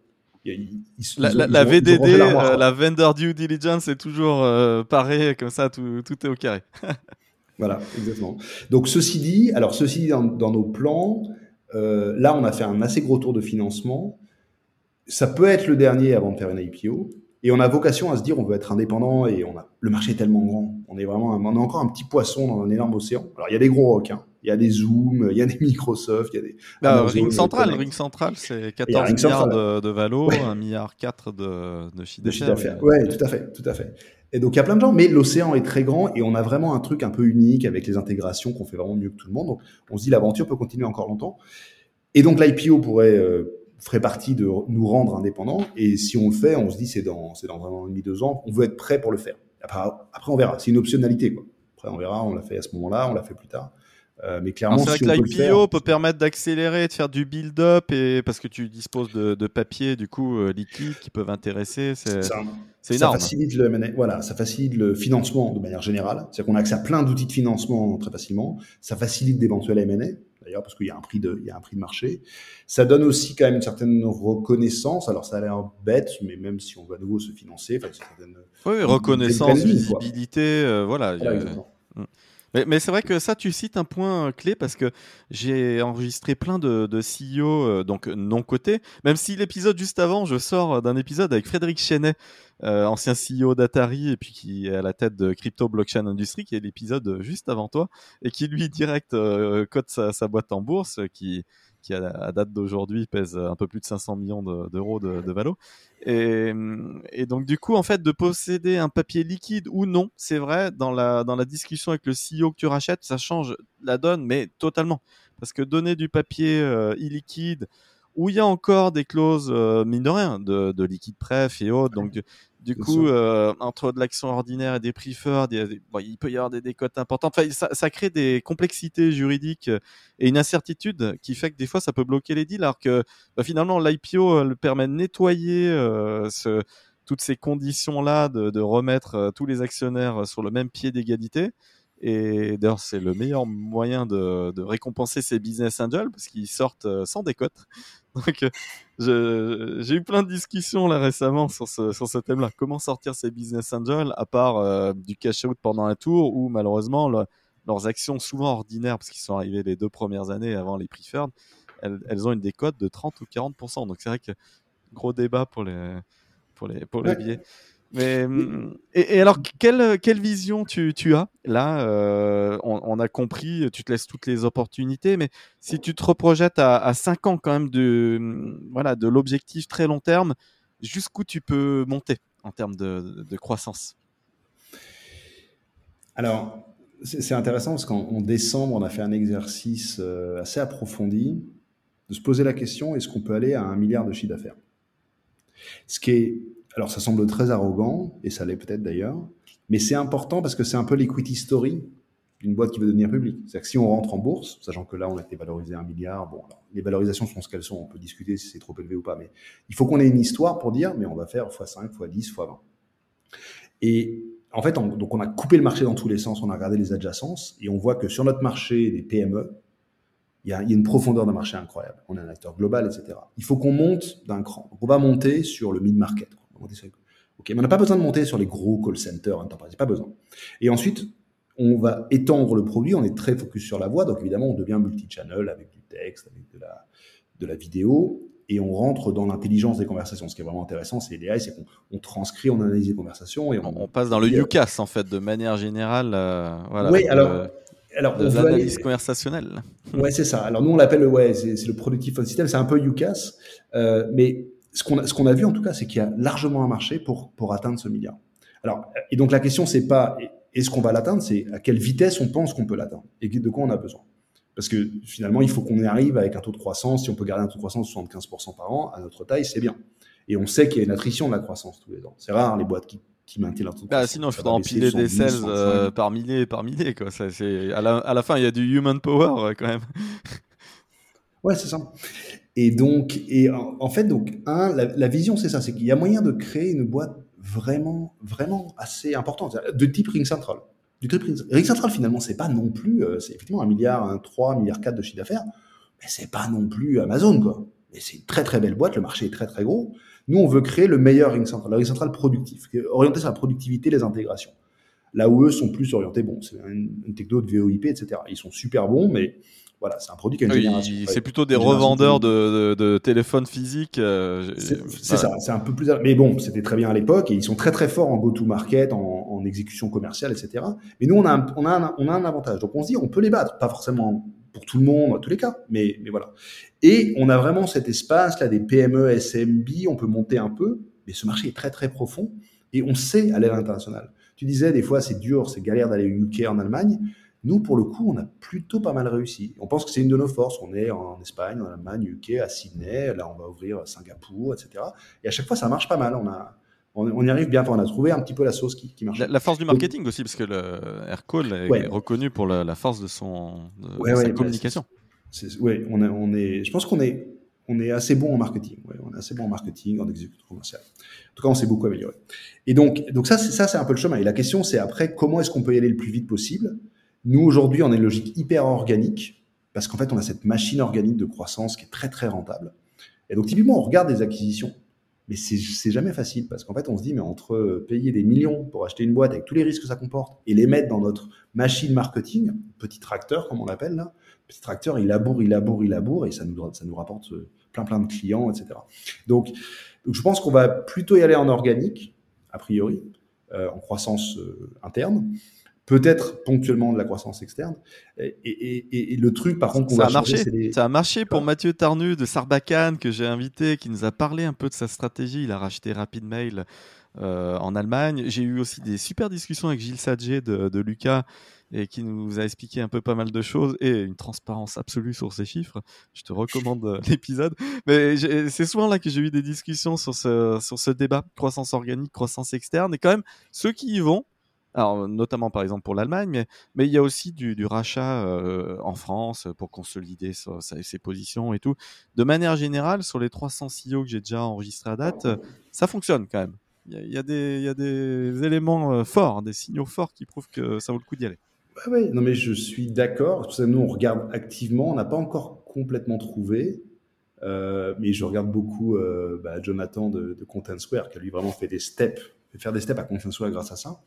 la, VDD, euh, la vendor due diligence est toujours euh, pareil, comme ça, tout, tout est au carré. voilà, exactement. Donc, ceci dit, alors, ceci dit, dans, nos plans, euh, là, on a fait un assez gros tour de financement. Ça peut être le dernier avant de faire une IPO. Et on a vocation à se dire, on veut être indépendant et on a, le marché est tellement grand. On est vraiment, on est encore un petit poisson dans un énorme océan. Alors, il y a des gros requins il y a des Zoom, il y a des Microsoft, il y a des. Bah, Ring Central, Ring Central, c'est 14 milliards de, de, valo, 1 milliard 4 de, de chiffre d'affaires. Oui, tout à fait, tout à fait. Et donc il y a plein de gens, mais l'océan est très grand et on a vraiment un truc un peu unique avec les intégrations qu'on fait vraiment mieux que tout le monde. Donc on se dit l'aventure peut continuer encore longtemps. Et donc l'IPO pourrait euh, ferait partie de nous rendre indépendants. Et si on le fait, on se dit c'est dans c'est dans un an et demi, deux ans, on veut être prêt pour le faire. Après, après on verra. C'est une optionnalité quoi. Après on verra. On l'a fait à ce moment-là, on l'a fait plus tard. Euh, mais clairement, c'est vrai que l'IPO peut, permettre d'accélérer, de faire du build-up, et parce que tu disposes de, de papiers du coup euh, liquides qui peuvent intéresser. C'est énorme. Ça facilite le voilà, ça facilite le financement de manière générale. C'est-à-dire qu'on a accès à plein d'outils de financement très facilement. Ça facilite d'éventuels M&A d'ailleurs parce qu'il y a un prix de, il y a un prix de marché. Ça donne aussi quand même une certaine reconnaissance. Alors ça a l'air bête, mais même si on veut à nouveau se financer, enfin, oui, reconnaissance, visibilité, euh, voilà. Mais, c'est vrai que ça, tu cites un point clé parce que j'ai enregistré plein de, de CEO, euh, donc non cotés, même si l'épisode juste avant, je sors d'un épisode avec Frédéric Chenet, euh, ancien CEO d'Atari et puis qui est à la tête de Crypto Blockchain Industry, qui est l'épisode juste avant toi, et qui lui direct euh, cote sa, sa, boîte en bourse, qui qui à, date d'aujourd'hui pèse un peu plus de 500 millions d'euros de, de, valo. Et, et, donc du coup, en fait, de posséder un papier liquide ou non, c'est vrai, dans la, dans la discussion avec le CEO que tu rachètes, ça change la donne, mais totalement. Parce que donner du papier euh, illiquide, où il y a encore des clauses, euh, mine de rien, de, de liquide pref et autres, donc du coup, euh, entre de l'action ordinaire et des preferred, il, il peut y avoir des décotes importantes. Enfin, ça, ça, crée des complexités juridiques et une incertitude qui fait que des fois, ça peut bloquer les deals, alors que bah, finalement, l'IPO le permet de nettoyer euh, ce, toutes ces conditions-là, de, de remettre euh, tous les actionnaires sur le même pied d'égalité. Et d'ailleurs, c'est le meilleur moyen de, de, récompenser ces business angels parce qu'ils sortent sans décote. Donc, j'ai eu plein de discussions là récemment sur ce, sur ce thème-là. Comment sortir ces business angels à part euh, du cash out pendant un tour ou malheureusement leurs actions souvent ordinaires parce qu'ils sont arrivés les deux premières années avant les preferred, elles, elles ont une décote de 30 ou 40%. Donc c'est vrai que gros débat pour les pour les pour les billets. Mais, hum, et, alors, quelle, quelle vision tu, tu as? Là, euh, on, a compris, tu te laisses toutes les opportunités, mais si tu te reprojettes à, à 5 ans quand même de, hum, voilà, de l'objectif très long terme, jusqu'où tu peux monter en termes de, de croissance? Alors, c'est intéressant parce qu'en décembre, on a fait un exercice euh, assez approfondi de se poser la question est-ce qu'on peut aller à un milliard de chiffre d'affaires? Ce qui est alors ça semble très arrogant, et ça l'est peut-être d'ailleurs, mais c'est important parce que c'est un peu l'equity story d'une boîte qui veut devenir publique. C'est-à-dire que si on rentre en bourse, sachant que là, on a été valorisé un milliard, bon, les valorisations sont ce qu'elles sont, on peut discuter si c'est trop élevé ou pas, mais il faut qu'on ait une histoire pour dire, mais on va faire x5, x10, x20. Et en fait, donc on a coupé le marché dans tous les sens, on a regardé les adjacences, et on voit que sur notre marché des PME, il y, a, une profondeur de marché incroyable. On est un acteur global, etc. Il faut qu'on monte d'un cran. on va monter sur le mid-market. Ok, mais on n'a pas besoin de monter sur les gros call centers enterprise, pas besoin. Et ensuite, on va étendre le produit, on est très focus sur la voix, donc évidemment, on devient multi-channel avec du texte, avec de la, de la vidéo, et on rentre dans l'intelligence des conversations. Ce qui est vraiment intéressant, c'est l'AI, c'est qu'on transcrit, on analyse les conversations. Et on, passe dans le UCAS, en fait, de manière générale. Euh, voilà, oui, alors... alors, de l'analyse conversationnelle. Ouais, c'est ça. Alors nous, on l'appelle, ouais, c'est le Productive Phone System, c'est un peu UCAS, euh, mais ce qu'on a, vu en tout cas, c'est qu'il y a largement un marché pour, pour atteindre ce milliard. Alors, et donc la question, c'est pas est-ce qu'on va l'atteindre, c'est à quelle vitesse on pense qu'on peut l'atteindre et de quoi on a besoin. Parce que finalement, il faut qu'on y arrive avec un taux de croissance. Si on peut garder un taux de croissance de 75% par an, à notre taille, c'est bien. Et on sait qu'il y a une attrition de la croissance tous les ans. C'est rare les boîtes qui, qui maintiennent leur taux de bah, Sinon, il faudra empiler des sales euh, par milliers et par milliers. Quoi. Ça, à, la, à la fin, il y a du human power quand même. Ouais, c'est ça. Et donc, et en, fait, donc, un, la, vision, c'est ça, c'est qu'il y a moyen de créer une boîte vraiment, vraiment assez importante, de type Ring Central. Du type Ring, Central, finalement, c'est pas non plus, euh, c'est effectivement un milliard, un 3, un milliard 4 de chiffre d'affaires, mais c'est pas non plus Amazon, quoi. Mais c'est une très très belle boîte, le marché est très très gros. Nous, on veut créer le meilleur Ring Central, le Ring Central productif, orienté sur la productivité, les intégrations. Là où eux sont plus orientés, bon, c'est une, une techno de VoIP, etc. Ils sont super bons, mais voilà, c'est un produit qui a une génération. C'est plutôt des revendeurs de, de, téléphones physiques. Euh, c'est ça, c'est un peu plus. Mais bon, c'était très bien à l'époque et ils sont très très forts en go-to-market, en, exécution commerciale, etc. Mais nous, on a, un, on, a un, on a un avantage. Donc on se dit, on peut les battre, pas forcément pour tout le monde, dans tous les cas, mais, mais voilà. Et on a vraiment cet espace là des PME, SMB, on peut monter un peu, mais ce marché est très très profond et on sait aller à l'international. Tu disais des fois c'est dur, c'est galère d'aller au UK en Allemagne. Nous, pour le coup, on a plutôt pas mal réussi. On pense que c'est une de nos forces. On est en Espagne, en Allemagne, UK, à Sydney. Là, on va ouvrir Singapour, etc. Et à chaque fois, ça marche pas mal. On a, on, y arrive bien. On a trouvé un petit peu la sauce qui, marche. La, force du marketing aussi, parce que le Aircall est reconnu pour la, force de son sa communication. Oui, on, on est. Je pense qu'on est on est assez bon en marketing. on est assez bon en marketing, en exécution commerciale. En tout cas, on s'est beaucoup amélioré. Et donc, donc ça, c'est ça, c'est un peu le chemin. Et la question, c'est après, comment est-ce qu'on peut y aller le plus vite possible? Nous, aujourd'hui, on a une logique hyper organique parce qu'en fait, on a cette machine organique de croissance qui est très, très rentable. Et donc, typiquement, on regarde des acquisitions, mais c'est jamais facile parce qu'en fait, on se dit, mais entre payer des millions pour acheter une boîte avec tous les risques que ça comporte et les mettre dans notre machine marketing, petit tracteur, comme on l'appelle là, petit tracteur, il laboure, il laboure, il laboure et ça nous, ça nous rapporte plein, plein de clients, etc. Donc, donc je pense qu'on va plutôt y aller en organique, a priori, euh, en croissance euh, interne peut-être ponctuellement de la croissance externe. Et, le truc, par contre, ça, a marché. ça a marché pour Mathieu Tarnu de Sarbacane que j'ai invité, qui nous a parlé un peu de sa stratégie. Il a racheté Rapid Mail euh, en Allemagne. J'ai eu aussi des super discussions avec Gilles Sadger de, Lucas et qui nous a expliqué un peu pas mal de choses et une transparence absolue sur ces chiffres. Je te recommande euh, l'épisode. Mais c'est souvent là que j'ai eu des discussions sur ce, sur ce débat croissance organique, croissance externe. Et quand même, ceux qui y vont, alors, notamment par exemple pour l'Allemagne, mais, il y a aussi du, rachat euh, en France pour consolider ses positions et tout. De manière générale, sur les 300 CEO que j'ai déjà enregistrés à date, ça fonctionne quand même. Il y a, des, éléments euh, forts, des signaux forts qui prouvent que ça vaut le coup d'y aller. Oui, non mais je suis d'accord. Nous, on regarde activement. On n'a pas encore complètement trouvé. Euh, mais je regarde beaucoup bah, Jonathan de, de Content Square, qui a lui vraiment fait des steps, fait faire des steps à Content Square grâce à ça.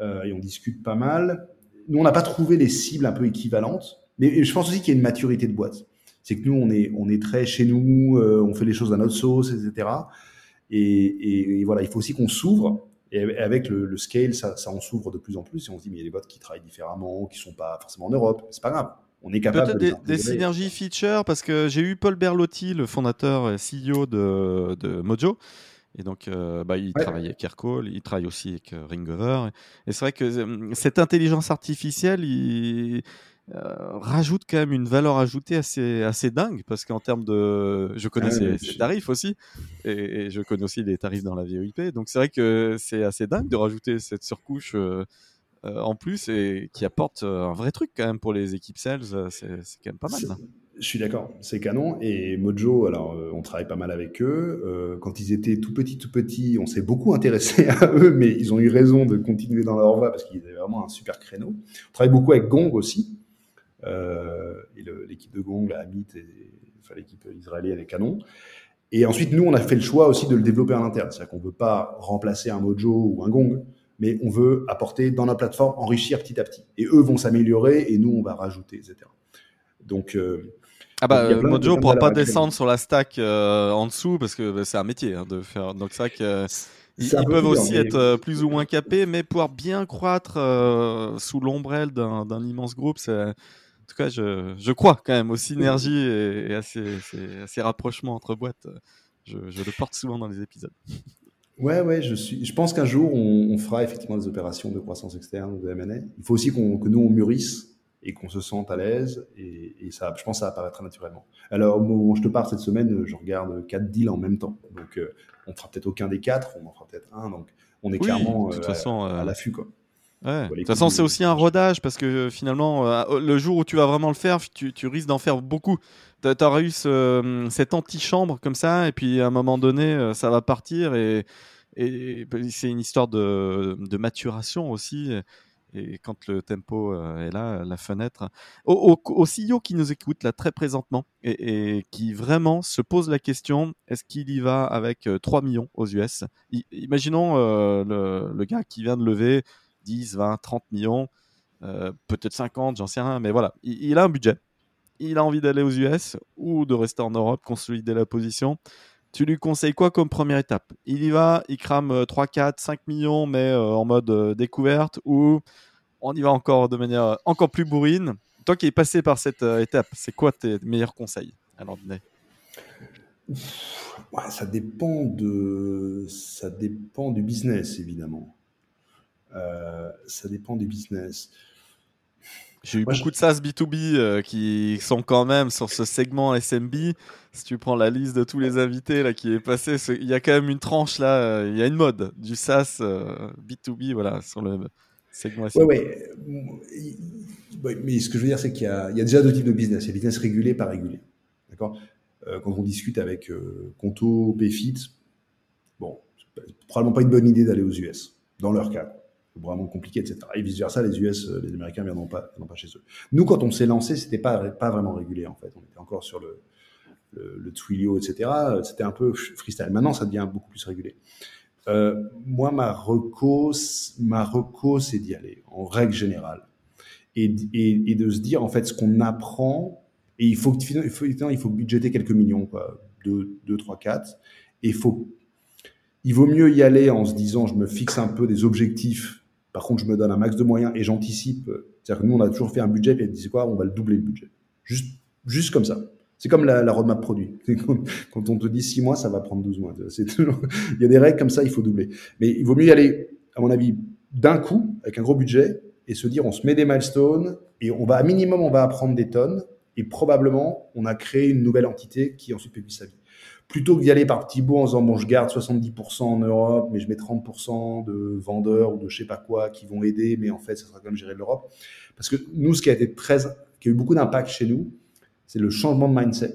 Euh, et on discute pas mal. Nous, on n'a pas trouvé les cibles un peu équivalentes, mais je pense aussi qu'il y a une maturité de boîte. C'est que nous, on est, on est très chez nous, euh, on fait les choses à notre sauce, etc. Et, voilà, il faut aussi qu'on s'ouvre. Et avec le, scale, ça, ça on s'ouvre de plus en plus. Et on se dit, mais il y a des boîtes qui travaillent différemment, qui sont pas forcément en Europe. C'est pas grave. On est capable Peut-être des, synergies features, parce que j'ai eu Paul Berlotti, le fondateur et CEO de, de Mojo, et donc, euh, bah, il travaille avec Aircall, il travaille aussi avec euh, Ringover. Et c'est vrai que euh, cette intelligence artificielle, il rajoute quand même une valeur ajoutée assez, assez dingue, parce qu'en termes de... Je connais ses, tarifs aussi, et, je connais aussi les tarifs dans la VOIP. Donc c'est vrai que c'est assez dingue de rajouter cette surcouche en plus et qui apporte un vrai truc quand même pour les équipes sales. C'est quand même pas mal. Je suis d'accord, c'est canon. Et Mojo, alors on travaille pas mal avec eux. quand ils étaient tout petits, tout petits, on s'est beaucoup intéressé à eux, mais ils ont eu raison de continuer dans leur voie parce qu'ils avaient vraiment un super créneau. On travaille beaucoup avec Gong aussi. et l'équipe de Gong, la Amit et l'équipe israélienne est canon. Et ensuite, nous, on a fait le choix aussi de le développer à l'interne. C'est-à-dire qu'on ne veut pas remplacer un Mojo ou un Gong, mais on veut apporter dans la plateforme, enrichir petit à petit. Et eux vont s'améliorer et nous, on va rajouter, etc. Donc, euh, ah bah, Mojo ne pourra pas descendre sur la stack euh, en dessous parce que bah, c'est un métier hein, de faire. Donc, c'est vrai que. Ils, peuvent aussi être euh, plus ou moins capés, mais pouvoir bien croître sous l'ombrelle d'un immense groupe, c'est en tout cas, je, je, crois quand même aux synergies et, à, ces, ces, rapprochements entre boîtes. Je, je, le porte souvent dans les épisodes. Ouais, ouais, je, suis, je pense qu'un jour, on, fera effectivement des opérations de croissance externe, de M&A. Il faut aussi qu'on que nous, on mûrisse et qu'on se sente à l'aise. Et, et, ça, je pense que ça apparaîtra naturellement. Alors, au moment où je te parle cette semaine, je regarde quatre deals en même temps. Donc, euh, on fera peut-être aucun des quatre, on en fera peut-être un. Donc, on est clairement de toute euh, façon, à, à euh, l'affût, quoi. Ouais. De toute façon, c'est aussi un rodage parce que euh, finalement, euh, le jour où tu vas vraiment le faire, tu, tu risques d'en faire beaucoup. Tu as, eu ce, cette antichambre comme ça, et puis à un moment donné, ça va partir, et, et c'est une histoire de, de, maturation aussi. Et quand le tempo est là, la fenêtre. Au, CEO qui nous écoute là très présentement et, qui vraiment se pose la question est-ce qu'il y va avec 3 millions aux US Imaginons le, le, gars qui vient de lever 10, 20, 30 millions, euh, peut-être 50, j'en sais rien, mais voilà, il, a un budget. Il a envie d'aller aux US ou de rester en Europe, consolider la position. Tu lui conseilles quoi comme première étape? Il y va, il crame 3, 4, 5 millions, mais euh, en mode euh, découverte, ou on y va encore de manière encore plus bourrine? Toi qui es passé par cette étape, c'est quoi tes meilleurs conseils à ouais, ça dépend de ça dépend du business évidemment. Euh, ça dépend du business. J'ai eu beaucoup de SaaS B2B euh, qui sont quand même sur ce segment SMB. Si tu prends la liste de tous les invités là qui est passé, il y a quand même une tranche là, euh, il y a une mode du SaaS B2B voilà, sur le segment SMB. Ouais, ouais. mais ce que je veux dire, c'est qu'il y, y, a déjà deux types de business. Il y a business régulé, pas régulé. D'accord? Quand on discute avec Conto, Payfit, bon, probablement pas une bonne idée d'aller aux US, dans leur cas vraiment compliqué, etc. Et vice versa, les US, euh, les Américains viendront pas, viendront pas chez eux. Nous, quand on s'est lancé, c'était pas pas vraiment régulé en fait. On était encore sur le Twilio, etc. C'était un peu freestyle. Maintenant, ça devient beaucoup plus régulé. Euh, moi, ma reco, ma reco, c'est d'y aller en règle générale et, et, et, de se dire en fait ce qu'on apprend. Et il faut, il faut, il faut budgéter quelques millions, quoi, 2, 2 3, 4. Et faut, il vaut mieux y aller en se disant, je me fixe un peu des objectifs par contre, je me donne un max de moyens et j'anticipe. C'est-à-dire que nous, on a toujours fait un budget et on dit quoi On va le doubler le budget. Juste, juste comme ça. C'est comme la, la, roadmap produit. Quand on te dit 6 mois, ça va prendre 12 mois. C'est toujours... Il y a des règles comme ça, il faut doubler. Mais il vaut mieux y aller, à mon avis, d'un coup, avec un gros budget, et se dire on se met des milestones, et on va, à minimum, on va apprendre des tonnes, et probablement, on a créé une nouvelle entité qui ensuite vivre sa vie plutôt que d'y aller par petits bouts en disant bon je garde 70% en Europe mais je mets 30% de vendeurs ou de je sais pas quoi qui vont aider mais en fait ça sera quand même gérer l'Europe. Parce que nous ce qui a été très qui a eu beaucoup d'impact chez nous c'est le changement de mindset.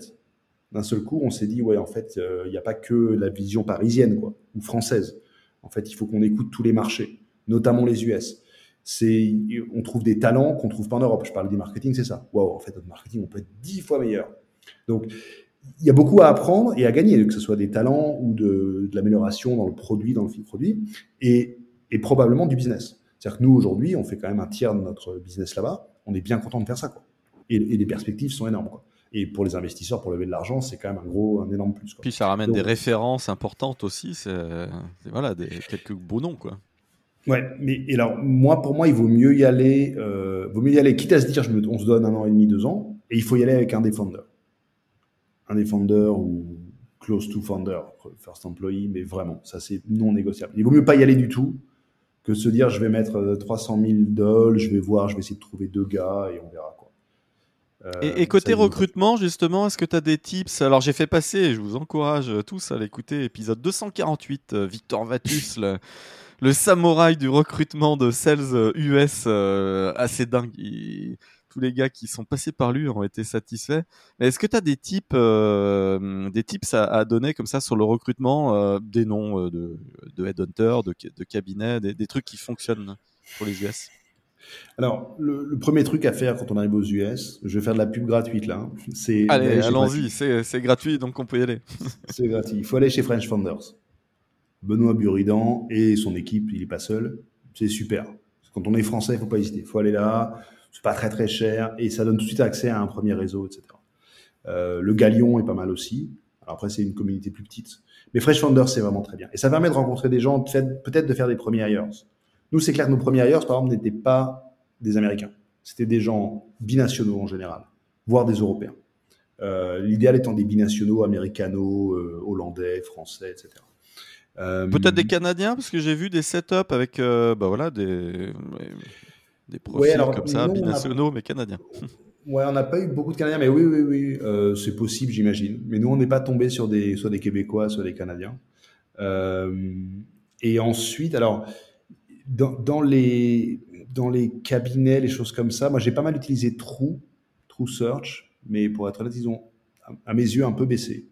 D'un seul coup on s'est dit ouais en fait euh, il n'y a pas que la vision parisienne quoi ou française. En fait il faut qu'on écoute tous les marchés notamment les US c'est on trouve des talents qu'on trouve pas en Europe. Je parle du marketing c'est ça. Waouh en fait notre marketing on peut être dix fois meilleur. Donc il y a beaucoup à apprendre et à gagner, que ce soit des talents ou de, de l'amélioration dans le produit, dans le fil produit, et, et probablement du business. C'est-à-dire que nous, aujourd'hui, on fait quand même un tiers de notre business là-bas. On est bien content de faire ça. Quoi. Et, et les perspectives sont énormes. Quoi. Et pour les investisseurs, pour lever de l'argent, c'est quand même un gros, un énorme plus. Quoi. Puis ça ramène des références importantes aussi. C'est, voilà, des, quelques beaux noms. Quoi. Ouais, mais et alors moi, pour moi, il vaut mieux y aller, euh, vaut mieux y aller, quitte à se dire, je me, on se donne un an et demi, deux ans, et il faut y aller avec un défendeur un des ou close to founder, first employee, mais vraiment, ça c'est non négociable. Il vaut mieux pas y aller du tout que se dire je vais mettre 300 000 dollars, je vais voir, je vais essayer de trouver deux gars et on verra quoi. Euh, et, côté recrutement, justement, est-ce que tu as des tips? Alors j'ai fait passer, je vous encourage tous à l'écouter, épisode 248, euh, Victor Vatus, le samouraï du recrutement de sales US euh, assez dingue. Tous les gars qui sont passés par lui ont été satisfaits. Mais est-ce que tu as des types, des tips à, donner comme ça sur le recrutement, des noms de, de headhunter, de, de cabinet, des, des trucs qui fonctionnent pour les US alors, le, premier truc à faire quand on arrive aux US, je vais faire de la pub gratuite là. Hein. C'est Allez, allons-y, c'est gratuit, donc on peut y aller. c'est gratuit. Il faut aller chez French Founders. Benoît Buridan et son équipe, il n'est pas seul. C'est super. Quand on est français, il faut pas hésiter. Il faut aller là. Pas très très cher et ça donne tout de suite accès à un premier réseau, etc. Euh, le Galion est pas mal aussi. Alors après, c'est une communauté plus petite. Mais Fresh Founders, c'est vraiment très bien. Et ça permet de rencontrer des gens, peut-être de faire des premiers hires. Nous, c'est clair que nos premiers hires, par exemple, n'étaient pas des Américains. C'était des gens binationaux en général, voire des Européens. Euh, L'idéal étant des binationaux américano, euh, hollandais, français, etc. Peut-être des Canadiens, parce que j'ai vu des setups avec bah voilà, des, des profils comme ça, binationaux, mais canadiens. Ouais, on n'a pas eu beaucoup de Canadiens, mais oui, oui, oui, euh, c'est possible, j'imagine. Mais nous, on n'est pas tombé sur des, soit des Québécois, soit des Canadiens. et ensuite, alors, dans, les, dans les cabinets, les choses comme ça, moi j'ai pas mal utilisé True, True Search, mais pour être honnête, ils ont, à mes yeux, un peu baissé.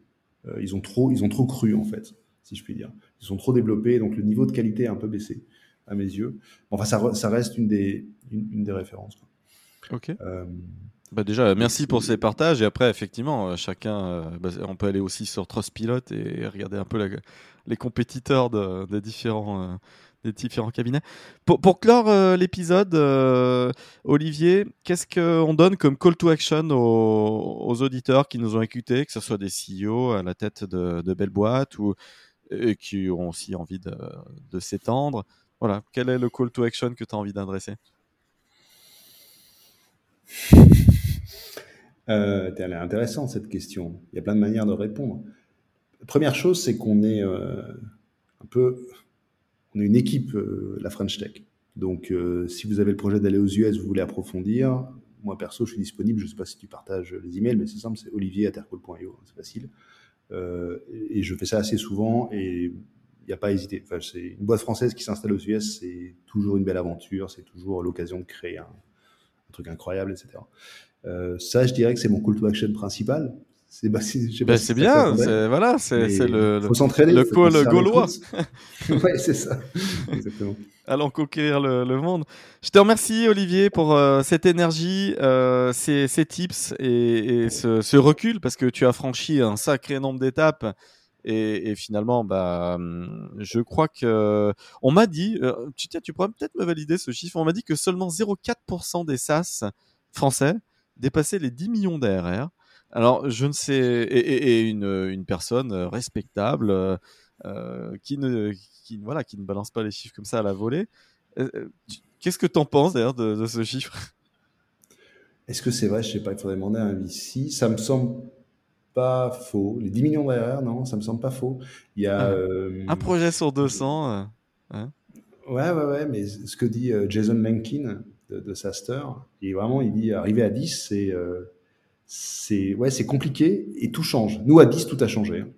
Euh, ils, ont trop, ils ont trop cru, en fait, si je puis dire. Ils sont trop développés, donc le niveau de qualité a un peu baissé, à mes yeux. Enfin, ça, ça reste une des, une, des références. Ok. Euh, bah déjà, merci pour ces partages. Et après, effectivement, euh, chacun, bah, on peut aller aussi sur Trustpilot et regarder un peu les compétiteurs de, des différents des différents cabinets. Pour, pour clore euh, l'épisode, euh, Olivier, qu'est-ce qu'on donne comme call to action aux, auditeurs qui nous ont écoutés, que ce soit des CEO à la tête de, de belles boîtes ou et qui ont aussi envie de, de s'étendre? Voilà, quel est le call to action que tu as envie d'adresser euh, Elle est intéressante cette question. Il y a plein de manières de répondre. première chose, c'est qu'on est, euh, un peu on est une équipe, euh, la French Tech. Donc, euh, si vous avez le projet d'aller aux US, vous voulez approfondir, moi perso, je suis disponible. Je ne sais pas si tu partages les emails, mais c'est simple, c'est olivier@tercol.io, c'est facile. Et je fais ça assez souvent et n'y a pas à hésiter. Enfin, c'est une boîte française qui s'installe aux US, c'est toujours une belle aventure, c'est toujours l'occasion de créer un, truc incroyable, etc. ça, je dirais que c'est mon call to action principal. C'est bah, bien, voilà, c'est le, le, le call gaulois. oui, c'est ça. Exactement. Allons conquérir le, monde. Je te remercie, Olivier, pour euh, cette énergie, euh, ces, ces, tips et, et ce, ce, recul, parce que tu as franchi un sacré nombre d'étapes. Et, finalement, bah, hum, je crois que on m'a dit, euh, tu, tu pourrais peut-être me valider ce chiffre. On m'a dit que seulement 0,4% des SaaS français dépassaient les 10 millions d'ARR. Alors, je ne sais, et, une, une, personne respectable euh, euh, qui ne, qui, voilà, qui ne balance pas les chiffres comme ça à la volée. Qu'est-ce que tu en penses d'ailleurs de, ce chiffre? Est-ce que c'est vrai? Je sais pas. Il faudrait demander à un VC. Ça me semble pas faux. Les 10 millions d'erreurs, non, ça me semble pas faux. Il y a ah, un projet sur 200. Hein ouais, ouais, ouais. Mais ce que dit Jason Lankin de, de Saster, il vraiment, il dit arriver à 10, c'est c'est ouais, c'est compliqué et tout change. Nous, à 10, tout a changé. Hein.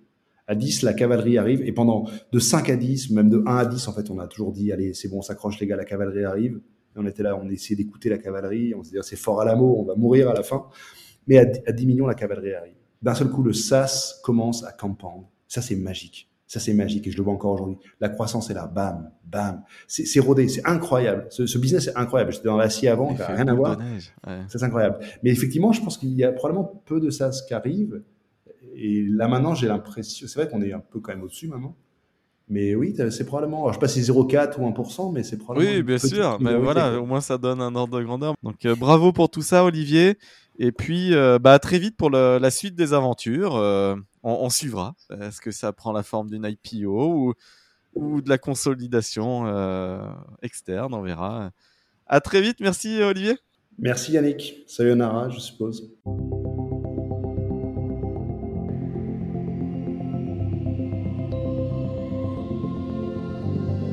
À 10, la cavalerie arrive et pendant de 5 à 10, même de 1 à 10, en fait, on a toujours dit, allez, c'est bon, on s'accroche les gars, la cavalerie arrive. Et on était là, on essayait d'écouter la cavalerie, on se disait, c'est fort à la mot, on va mourir à la fin. Mais à, 10 millions, la cavalerie arrive. D'un seul coup, le SaaS commence à compound. Ça, c'est magique. Ça, c'est magique et je le vois encore aujourd'hui. La croissance est là, bam, bam. C'est rodé, c'est incroyable. Ce, ce, business est incroyable. J'étais dans l'acier avant, ça rien à voir. C'est incroyable. Mais effectivement, je pense qu'il y a probablement peu de ça qui arrive. Et là, maintenant, j'ai l'impression, c'est vrai qu'on est un peu quand même au-dessus maintenant. Mais oui, c'est probablement, je sais pas si c'est 0,4 ou 1%, mais c'est probablement. Oui, bien sûr. Mais voilà, au moins ça donne un ordre de grandeur. Donc euh, bravo pour tout ça, Olivier. Et puis, euh, bah, très vite pour la suite des aventures. Euh, on, suivra. Est-ce que ça prend la forme d'une IPO ou, de la consolidation euh, externe On verra. À très vite. Merci Olivier. Merci Yannick. Salut Nara, je suppose.